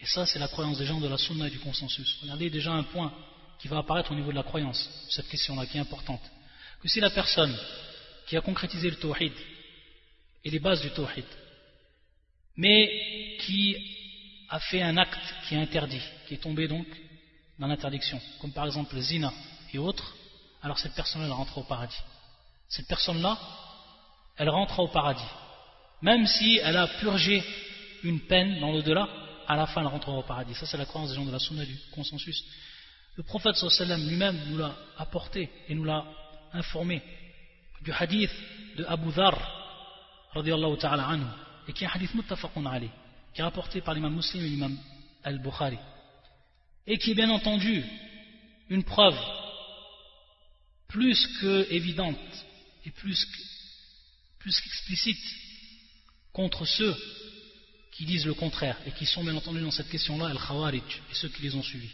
et ça c'est la croyance des gens de la sunna et du consensus, regardez déjà un point qui va apparaître au niveau de la croyance, cette question-là qui est importante, que si la personne qui a concrétisé le tawhid et les bases du tawhid, mais qui a fait un acte qui est interdit, qui est tombé donc dans l'interdiction, comme par exemple le zina et autres, alors cette personne-là rentre au paradis. Cette personne-là, elle rentre au paradis. Même si elle a purgé une peine dans l'au-delà, à la fin elle rentrera au paradis. Ça c'est la croyance des gens de la sunna du consensus. Le prophète sallam lui-même nous l'a apporté et nous l'a informé du hadith de Abu Dhar ta'ala anhu et qui est un hadith muttafaqun ali qui est rapporté par l'imam muslim et l'imam al-Bukhari et qui est bien entendu une preuve plus que évidente et plus qu'explicite contre ceux qui disent le contraire et qui sont bien entendu dans cette question-là al-Khawarij et ceux qui les ont suivis.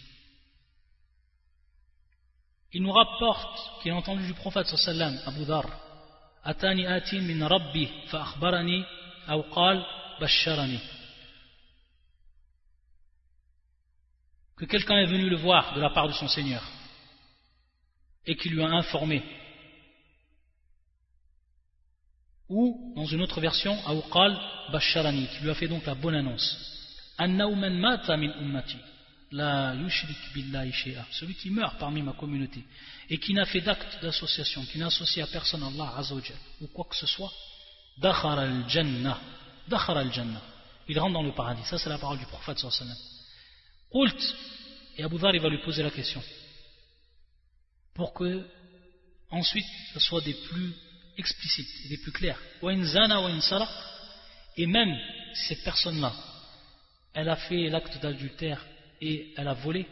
Il nous rapporte qu'il a entendu du prophète sallam Abu Dhar Atani atin min rabbi fa akhbarani aw qal basharani que quelqu'un est venu le voir de la part de son Seigneur et qui lui a informé. Ou, dans une autre version, Aouqal Basharani, qui lui a fait donc la bonne annonce. Celui qui meurt parmi ma communauté et qui n'a fait d'acte d'association, qui n'a associé à personne Allah Azzawajal ou quoi que ce soit. Il rentre dans le paradis. Ça, c'est la parole du prophète sallallahu. Et Abu Dhar, il va lui poser la question pour que ensuite ce soit des plus explicites des plus clairs. Et même cette personne-là, elle a fait l'acte d'adultère et elle a volé.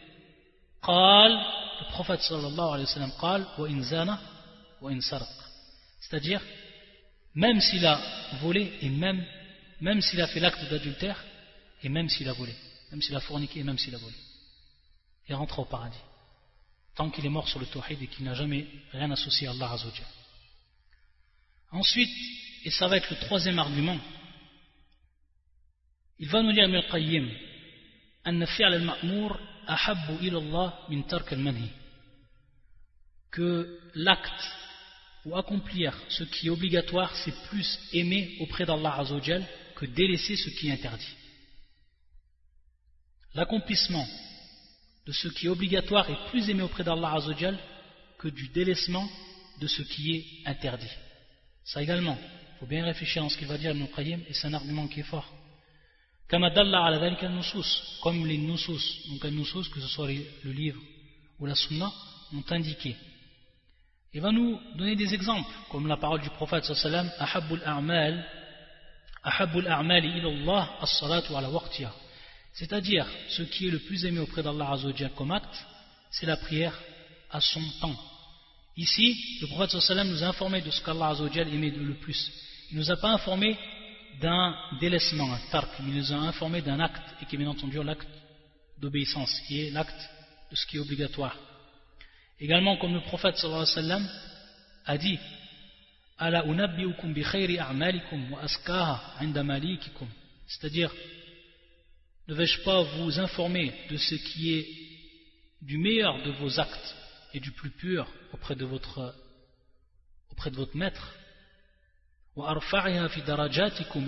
le prophète sallallahu alayhi wa sallam C'est-à-dire, même s'il a volé et même, même s'il a fait l'acte d'adultère et même s'il a volé, même s'il a forniqué et même s'il a volé, il rentre au paradis. Tant qu'il est mort sur le tawhid et qu'il n'a jamais rien associé à Allah Azzawajal. Ensuite, et ça va être le troisième argument, il va nous dire Ibn al-Qayyim. Que l'acte ou accomplir ce qui est obligatoire c'est plus aimer auprès d'Allah Azzawajal que délaisser ce qui est interdit l'accomplissement de ce qui est obligatoire est plus aimé auprès d'Allah Azzawajal que du délaissement de ce qui est interdit. Ça également, il faut bien réfléchir à ce qu'il va dire Ibn et c'est un argument qui est fort. Comme les nusus, donc les nusus, que ce soit le livre ou la sunna, ont indiqué. Il va nous donner des exemples, comme la parole du prophète sallallahu alayhi wa sallam, as-salatu ala waqtiha. C'est-à-dire, ce qui est le plus aimé auprès d'Allah Azzawajal comme acte, c'est la prière à son temps. Ici, le prophète sallam nous a informé de ce qu'Allah Azzawajal aimait le plus. Il ne nous a pas informé d'un délaissement, un mais il nous a informé d'un acte, et qui est bien entendu l'acte d'obéissance, qui est l'acte de ce qui est obligatoire. Également, comme le prophète sallam a dit, c'est-à-dire ne vais-je pas vous informer de ce qui est du meilleur de vos actes et du plus pur auprès de votre, auprès de votre maître? Et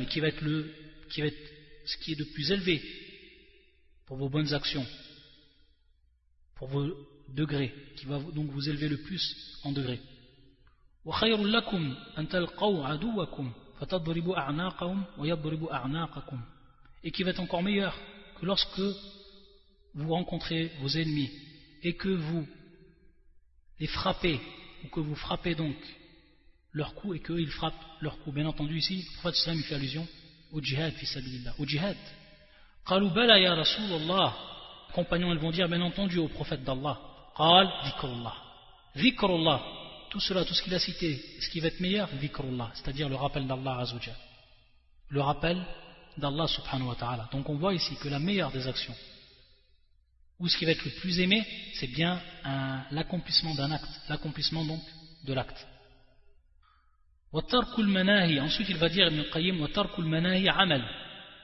qui va être le qui va être ce qui est de plus élevé pour vos bonnes actions pour vos degrés qui va donc vous élever le plus en degrés et qui va être encore meilleur que lorsque vous rencontrez vos ennemis et que vous les frappez, ou que vous frappez donc leur coup et qu'eux ils frappent leur coup. Bien entendu, ici, le prophète sallam fait allusion au djihad, au djihad. Qalubala ya Rasulallah. Les compagnons ils vont dire bien entendu au prophète d'Allah. Qal dhikrullah. Dhikrullah. Tout cela, tout ce qu'il a cité, ce qui va être meilleur, dhikrullah, c'est-à-dire le rappel d'Allah Azzawajal. Le rappel d'Allah subhanahu wa ta'ala. Donc on voit ici que la meilleure des actions, ou ce qui va être le plus aimé, c'est bien l'accomplissement d'un acte, l'accomplissement donc de l'acte. وترك المناهي ensuite il va dire ابن القيم وترك المناهي عمل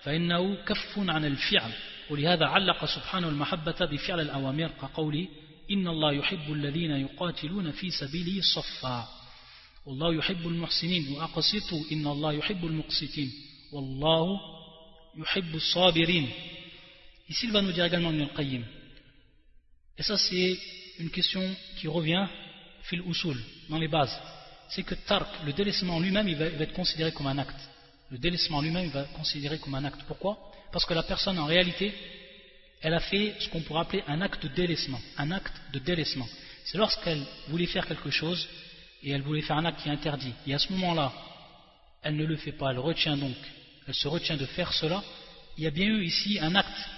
فإنه كف عن الفعل ولهذا علق سبحانه المحبة بفعل الأوامر كقوله إن الله يحب الذين يقاتلون في سبيله صفا والله يحب المحسنين وأقسطوا إن الله يحب المقسطين والله يحب الصابرين Ici, il va nous dire également Ibn al-Qayyim. Et ça, c'est une question qui revient fil usul, dans les bases. C'est que tark, le délaissement lui-même, il, va, être considéré comme un acte. Le délaissement lui-même, il va être considéré comme un acte. Pourquoi Parce que la personne, en réalité, elle a fait ce qu'on pourrait appeler un acte de délaissement. Un acte de délaissement. C'est lorsqu'elle voulait faire quelque chose et elle voulait faire un acte qui est interdit. Et à ce moment-là, elle ne le fait pas, elle retient donc, elle se retient de faire cela. Il y a bien eu ici un acte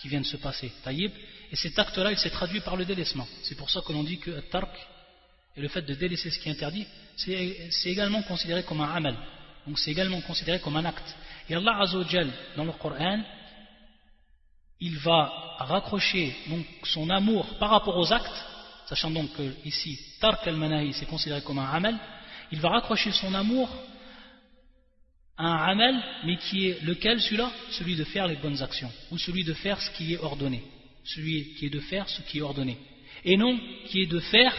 qui vient de se passer. Taïb. Et cet acte-là, il s'est traduit par le délaissement. C'est pour ça que l'on dit que tark et le fait de délaisser ce qui est interdit, c'est également considéré comme un amal. Donc c'est également considéré comme un acte. Et Allah Azzawajal, dans le Coran, il va raccrocher donc son amour par rapport aux actes, sachant donc que ici, tark al-manahi, c'est considéré comme un amal, il va raccrocher son amour à un amal, mais qui est lequel celui-là? Celui de faire les bonnes actions, ou celui de faire ce qui est ordonné celui qui est de faire ce qui est ordonné, et non qui est de faire,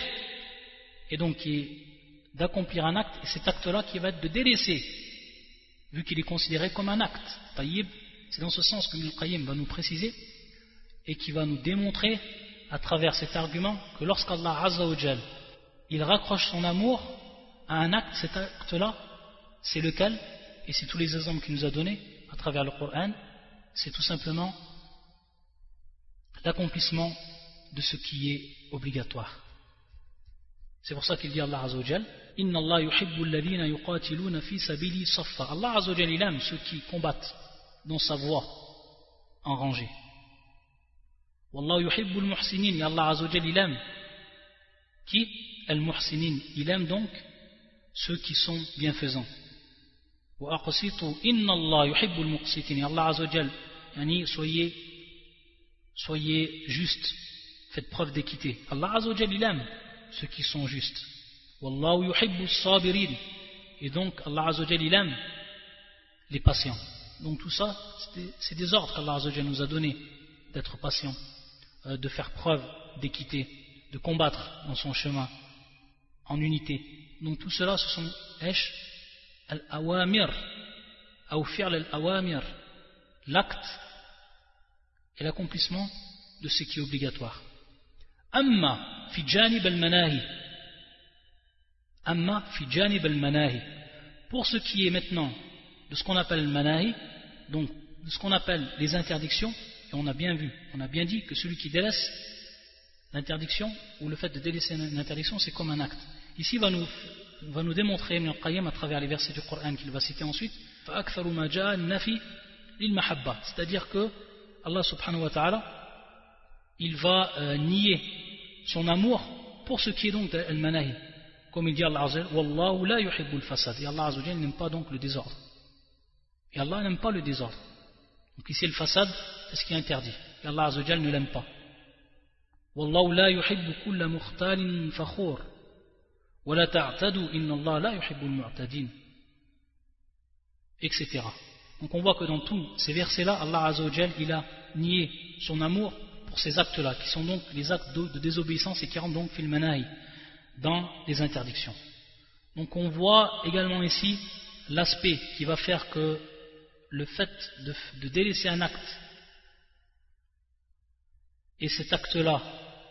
et donc qui est d'accomplir un acte, et cet acte-là qui va être de délaisser, vu qu'il est considéré comme un acte. Taïb, c'est dans ce sens que Ibn va nous préciser, et qui va nous démontrer, à travers cet argument, que lorsqu'Allah Azzawajal, il raccroche son amour à un acte, cet acte-là, c'est lequel? Et c'est tous les exemples qu'il nous a donnés à travers le Coran, c'est tout simplement l'accomplissement de ce qui est obligatoire. C'est pour ça qu'il dit Allah Azzawajal Inna Allah yuhibbu alladhina yuqatiluna fi sabili saffa. Allah Azzawajal il aime ceux qui combattent dans sa voie en rangée. Wallahu yuhibbu al-muhsinin. Et Allah Azzawajal il aime qui? Al-muhsinin. Il aime donc ceux qui sont bienfaisants. Wa aqsitu inna Allah yuhibbu al-muqsitin. Et Allah Azzawajal yani soyez soyez justes, faites preuve d'équité. Allah Azzawajal, il aime ceux qui sont justes. Wallahu yuhibbu sabirin. Et donc, Allah Azzawajal, il aime les patients. Donc tout ça, c'est des ordres qu'Allah nous a donnés, d'être patient, euh, de faire preuve d'équité, de combattre dans son chemin, en unité. Donc tout cela, ce sont esh al-awamir, al-awamir, l'acte et l'accomplissement de ce qui est obligatoire. Amma fi janib al-manahi. Amma fi janib al-manahi. Pour ce qui est maintenant de ce qu'on appelle le manahi, donc de ce qu'on appelle les interdictions, et on a bien vu, on a bien dit que celui qui délaisse l'interdiction, ou le fait de délaisser une interdiction, c'est comme un acte. Ici, il va nous, va nous démontrer Ibn Qayyim à travers les versets du Coran qu'il va citer ensuite, c'est-à-dire que Allah subhanahu wa ta'ala, il va euh, nier son amour pour ce qui est donc al-manahi. Comme il dit Allah Azza Wallahu la yuhibbul fasad. Et Allah Azza n'aime pas donc le désordre. Et Allah n'aime pas le désordre. Donc ici le fasad, c'est ce qui est interdit. Et Allah Azza ne l'aime pas. Wallahu la yuhibbu kulla mukhtalin fakhur. ولا تعتدوا إن الله لا يحب المعتدين etc. Donc on voit que dans tous ces versets-là, Allah Azzawajal, il a nié son amour pour ces actes-là, qui sont donc les actes de, désobéissance et qui rentrent donc filmanaï dans les interdictions. Donc on voit également ici l'aspect qui va faire que le fait de, délaisser un acte et cet acte-là,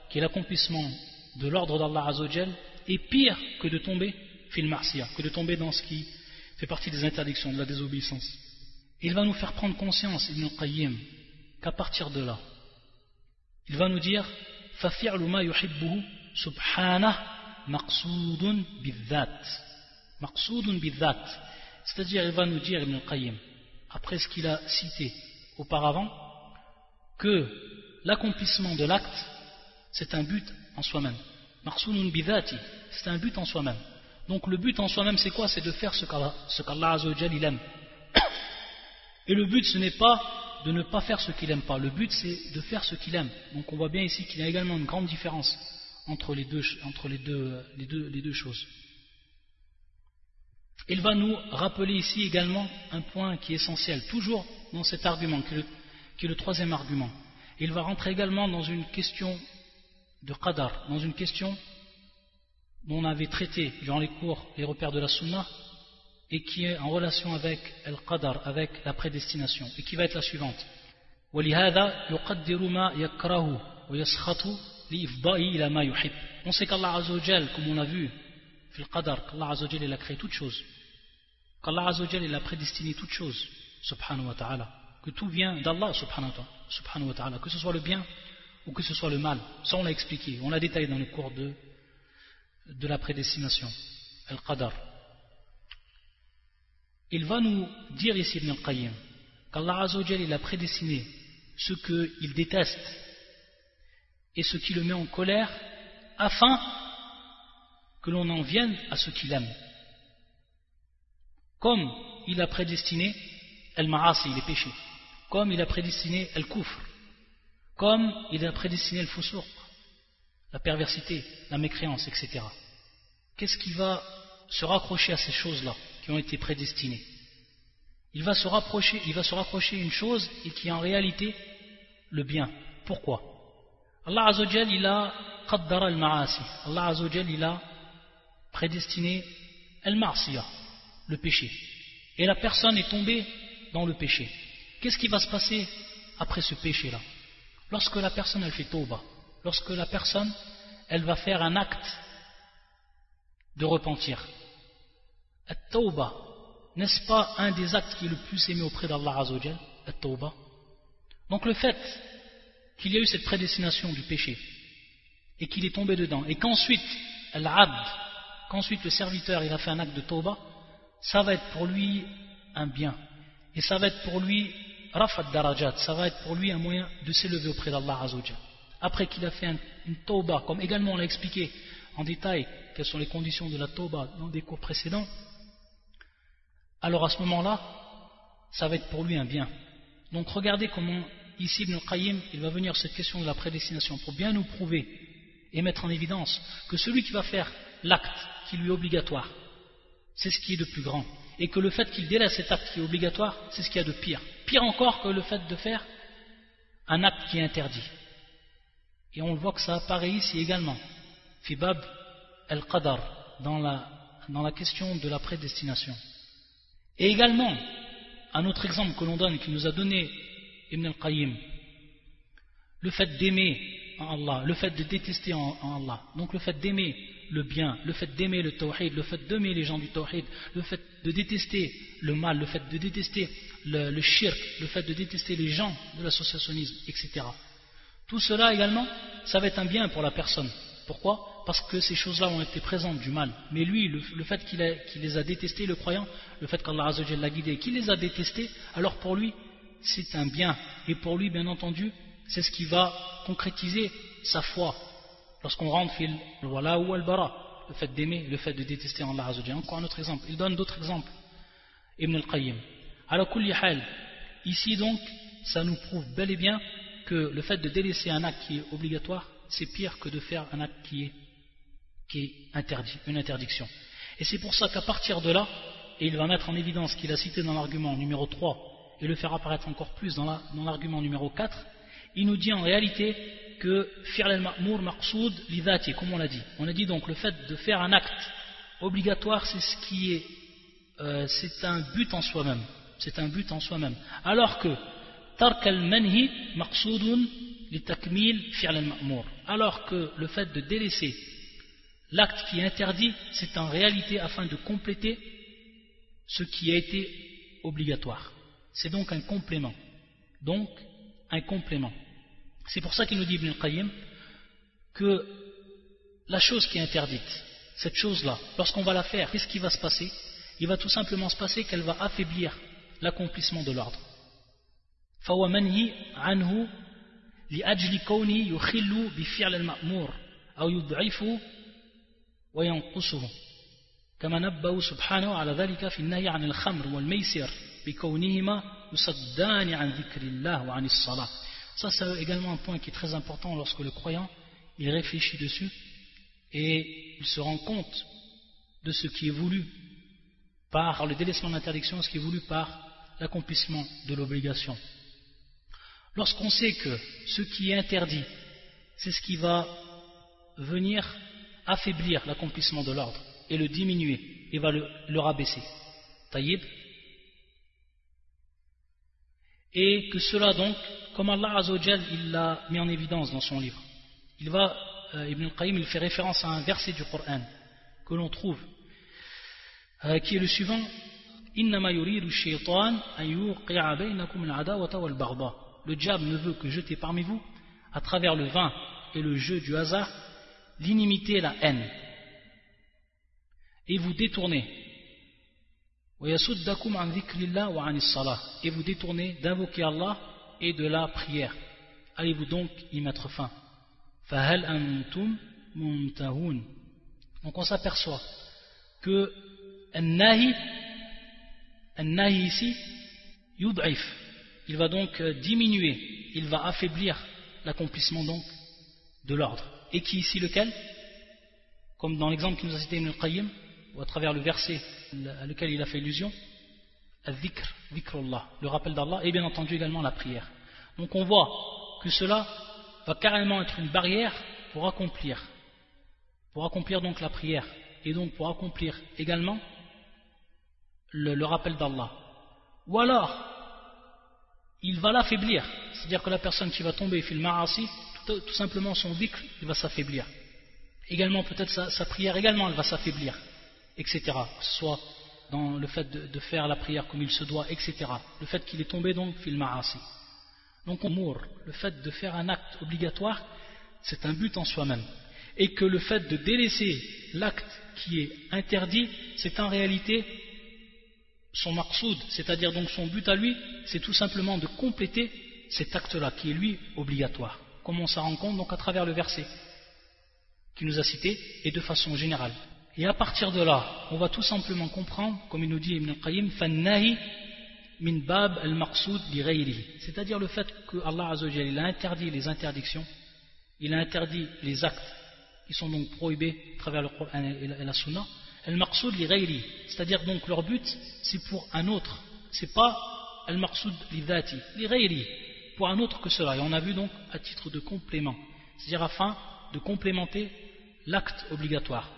qui est l'accomplissement de l'ordre d'Allah Azzawajal, est pire que de tomber fil que de tomber dans ce qui fait partie des interdictions, de la désobéissance. Il va nous faire prendre conscience, Ibn Qayyim, qu'à partir de là, il va nous dire فَفِعْلُ مَا يُحِبُّهُ سُبْحَانَهُ مَقْصُودٌ بِالذَّاتِ مَقْصُودٌ بِالذَّاتِ C'est-à-dire, il va nous dire, Ibn al-Qayyim, après ce qu'il a cité auparavant, que l'accomplissement de l'acte, c'est un but en soi-même. Maqsoudun bidhati, c'est un but en soi-même. Donc le but en soi-même, c'est quoi? C'est de faire ce qu'Allah il aime. [coughs] Et le but, ce n'est pas de ne pas faire ce qu'il n'aime pas. Le but, c'est de faire ce qu'il aime. Donc on voit bien ici qu'il y a également une grande différence entre les deux choses. Il va nous rappeler ici également un point qui est essentiel, toujours dans cet argument, qui est le, troisième argument. Il va rentrer également dans une question de qadar, dans une question dont on avait traité durant les cours les repères de la sunna et qui est en relation avec el qadar, avec la prédestination, et qui va être la suivante. On sait qu'Allah comme on a vu, qu'Allah Azzawajal il a créé toutes choses, qu'Allah Azzawajal il a prédestiné toutes choses, subhanahu wa ta'ala, que tout vient d'Allah subhanahu wa ta'ala, que ce soit le bien ou que ce soit le mal. Ça on l'a expliqué, on l'a détaillé dans le cours de, de la prédestination, al-qadar il va nous dire ici Ibn al-Qayyim qu'Allah il a prédestiné ce qu'il déteste et ce qui le met en colère afin que l'on en vienne à ce qu'il aime. Comme il a prédestiné al-ma'asi, les péchés, comme il a prédestiné al-kufr, comme il a prédestiné al-fusur, la perversité, la mécréance, etc. Qu'est-ce qui va se raccrocher à ces choses-là qui ont été prédestinés. Il va se rapprocher, il une chose et qui est en réalité le bien. Pourquoi? Allah Azzawajal, il a qaddara al-ma'asi. Allah Azzawajal, il a prédestiné al-ma'siyah, le péché. Et la personne est tombée dans le péché. Qu'est-ce qui va se passer après ce péché-là? Lorsque la personne, elle fait tauba, lorsque la personne, elle va faire un acte de repentir, At-Tawbah, n'est-ce pas un des actes qui est le plus aimé auprès d'Allah Azzawajal At-Tawbah. Donc le fait qu'il y a eu cette prédestination du péché et qu'il est tombé dedans et qu'ensuite l'abd, qu'ensuite le serviteur il a fait un acte de Tawbah, ça va être pour lui un bien et ça va être pour lui rafat darajat, ça va être pour lui un moyen de s'élever auprès d'Allah Azzawajal. Après qu'il a fait une Tawbah, comme également on l'a expliqué en détail quelles sont les conditions de la Tawbah dans des cours précédents, alors à ce moment-là, ça va être pour lui un bien. Donc regardez comment ici Ibn Qayyim, il va venir cette question de la prédestination pour bien nous prouver et mettre en évidence que celui qui va faire l'acte qui lui est obligatoire, c'est ce qui est de plus grand. Et que le fait qu'il délaisse cet acte qui est obligatoire, c'est ce qu'il y a de pire. Pire encore que le fait de faire un acte qui est interdit. Et on le voit que ça apparaît ici également. Fibab al-Qadar, dans la, dans la question de la prédestination. Et également, un autre exemple que l'on donne, qui nous a donné Ibn al-Qayyim, le fait d'aimer en Allah, le fait de détester en, Allah, donc le fait d'aimer le bien, le fait d'aimer le tawhid, le fait d'aimer les gens du tawhid, le fait de détester le mal, le fait de détester le, shirk, le fait de détester les gens de l'associationnisme, etc. Tout cela également, ça va être un bien pour la personne. Pourquoi? Parce que ces choses-là ont été présentes du mal. Mais lui, le, fait qu'il les a détestés, le croyant, le fait qu'Allah l'a guidé, qu'il les a détestés, alors pour lui, c'est un bien. Et pour lui, bien entendu, c'est ce qui va concrétiser sa foi. Lorsqu'on rentre fil le ou al bara, le fait d'aimer, le fait de détester Allah Azzawajal. Encore un autre exemple. Il donne d'autres exemples. Ibn al-Qayyim. Alors, ici donc, ça nous prouve bel et bien que le fait de délaisser un acte qui est obligatoire, c'est pire que de faire un acte qui est, qui est interdit, une interdiction. Et c'est pour ça qu'à partir de là, et il va mettre en évidence qu'il a cité dans l'argument numéro 3 et le faire apparaître encore plus dans l'argument numéro 4, il nous dit en réalité que fi'l al-ma'mour maqsoud lidati, comme on l'a dit. On a dit donc le fait de faire un acte obligatoire, c'est ce qui est, euh, c'est un but en soi-même. C'est un but en soi-même. Alors que tark al-manhi maqsoudun alors que le fait de délaisser l'acte qui est interdit, c'est en réalité afin de compléter ce qui a été obligatoire. C'est donc un complément. Donc, un complément. C'est pour ça qu'il nous dit Ibn Qayyim que la chose qui est interdite, cette chose-là, lorsqu'on va la faire, qu'est-ce qui va se passer Il va tout simplement se passer qu'elle va affaiblir l'accomplissement de l'ordre. لأجل كونه يخل بفعل المأمور أو يضعفه وينقصه كما نبه سبحانه على ذلك في النهي عن الخمر والميسر بكونهما يصدان عن ذكر الله وعن الصلاة ça, c'est également un point qui est très important lorsque le croyant, il réfléchit dessus et il se rend compte de ce qui est voulu par le délaissement de l'interdiction, ce qui est voulu par l'accomplissement de l'obligation. Lorsqu'on sait que ce qui est interdit, c'est ce qui va venir affaiblir l'accomplissement de l'ordre et le diminuer et va le, rabaisser. Taïb. Et que cela donc, comme Allah Azzawajal, l'a mis en évidence dans son livre. Il euh, Ibn al-Qayyim, fait référence à un verset du Coran que l'on trouve, euh, qui est le suivant Le diable ne veut que jeter parmi vous, à travers le vin et le jeu du hasard, l'inimité et la haine. Et vous détournez et vous détournez d'invoquer Allah et de la prière. Allez-vous donc y mettre fin Donc on s'aperçoit que un-nahi ici, yud'if, il va donc diminuer, il va affaiblir l'accomplissement donc de l'ordre. Et qui ici lequel? Comme dans l'exemple qui nous a cité ou à travers le verset à lequel il a fait illusion, le rappel d'Allah, et bien entendu également la prière. Donc on voit que cela va carrément être une barrière pour accomplir, pour accomplir donc la prière, et donc pour accomplir également le, le rappel d'Allah. Ou alors, il va l'affaiblir. C'est-à-dire que la personne qui va tomber, fil ma'asi, tout, tout, simplement son dhikr, il va s'affaiblir. Également, peut-être sa, prière, également, elle va s'affaiblir, etc. Que ce soit dans le fait de, faire la prière comme il se doit, etc. Le fait qu'il est tombé, donc, fil ma'asi. Donc, on mourra. Le fait de faire un acte obligatoire, c'est un but en soi-même. Et que le fait de délaisser l'acte qui est interdit, c'est en réalité son maqsoud, c'est-à-dire donc son but à lui, c'est tout simplement de compléter cet acte-là, qui est lui obligatoire. Comme on s'en rend compte donc à travers le verset qui nous a cité, et de façon générale. Et à partir de là, on va tout simplement comprendre, comme il nous dit Ibn al-Qayyim, min bab al-maqsoud C'est-à-dire le fait que Allah a interdit les interdictions, il a interdit les actes qui sont donc prohibés à travers le Coran et la Sunna, Al-Maqsoud li c'est-à-dire donc leur but, c'est pour un autre. C'est pas Al-Maqsoud li dhati, li pour un autre que cela. Et on a vu donc à titre de complément, c'est-à-dire afin de complémenter l'acte obligatoire.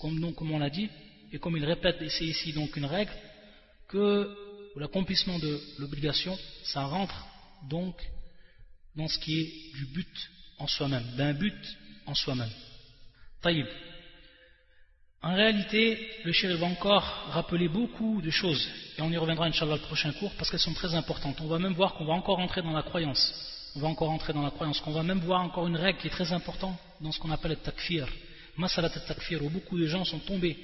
Comme donc, comme on l'a dit, et comme il répète, c'est ici donc une règle, que l'accomplissement de l'obligation, ça rentre donc dans ce qui est du but en soi-même, d'un but en soi-même. Taïb. En réalité, le shérif va encore rappeler beaucoup de choses, et on y reviendra Inch'Allah le prochain cours, parce qu'elles sont très importantes. On va même voir qu'on va encore entrer dans la croyance. On va encore entrer dans la croyance, qu'on va même voir encore une règle qui est très importante dans ce qu'on appelle le takfir. Masalat takfir, où beaucoup de gens sont tombés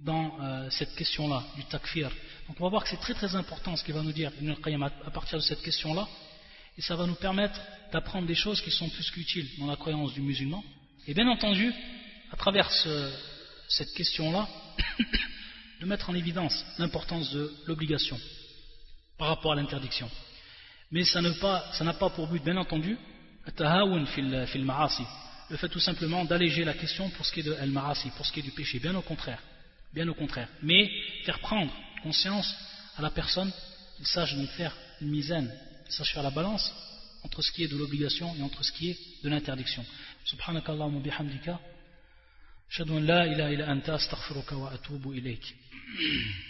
dans euh, cette question-là, du takfir. Donc on va voir que c'est très très important ce qu'il va nous dire à partir de cette question-là, et ça va nous permettre d'apprendre des choses qui sont plus qu'utiles dans la croyance du musulman. Et bien entendu, à travers cette question-là, [coughs] de mettre en évidence l'importance de l'obligation par rapport à l'interdiction. Mais ça n'a pas, pour but, bien entendu, le fait tout simplement d'alléger la question pour ce qui est de al-ma'asi, pour ce qui est du péché, bien au contraire, bien au contraire. Mais faire prendre conscience à la personne qu'il sache donc faire une misaine sache faire la balance entre ce qui est de l'obligation et entre ce qui est de l'interdiction. La anta astaghfiruka wa. [clears throat]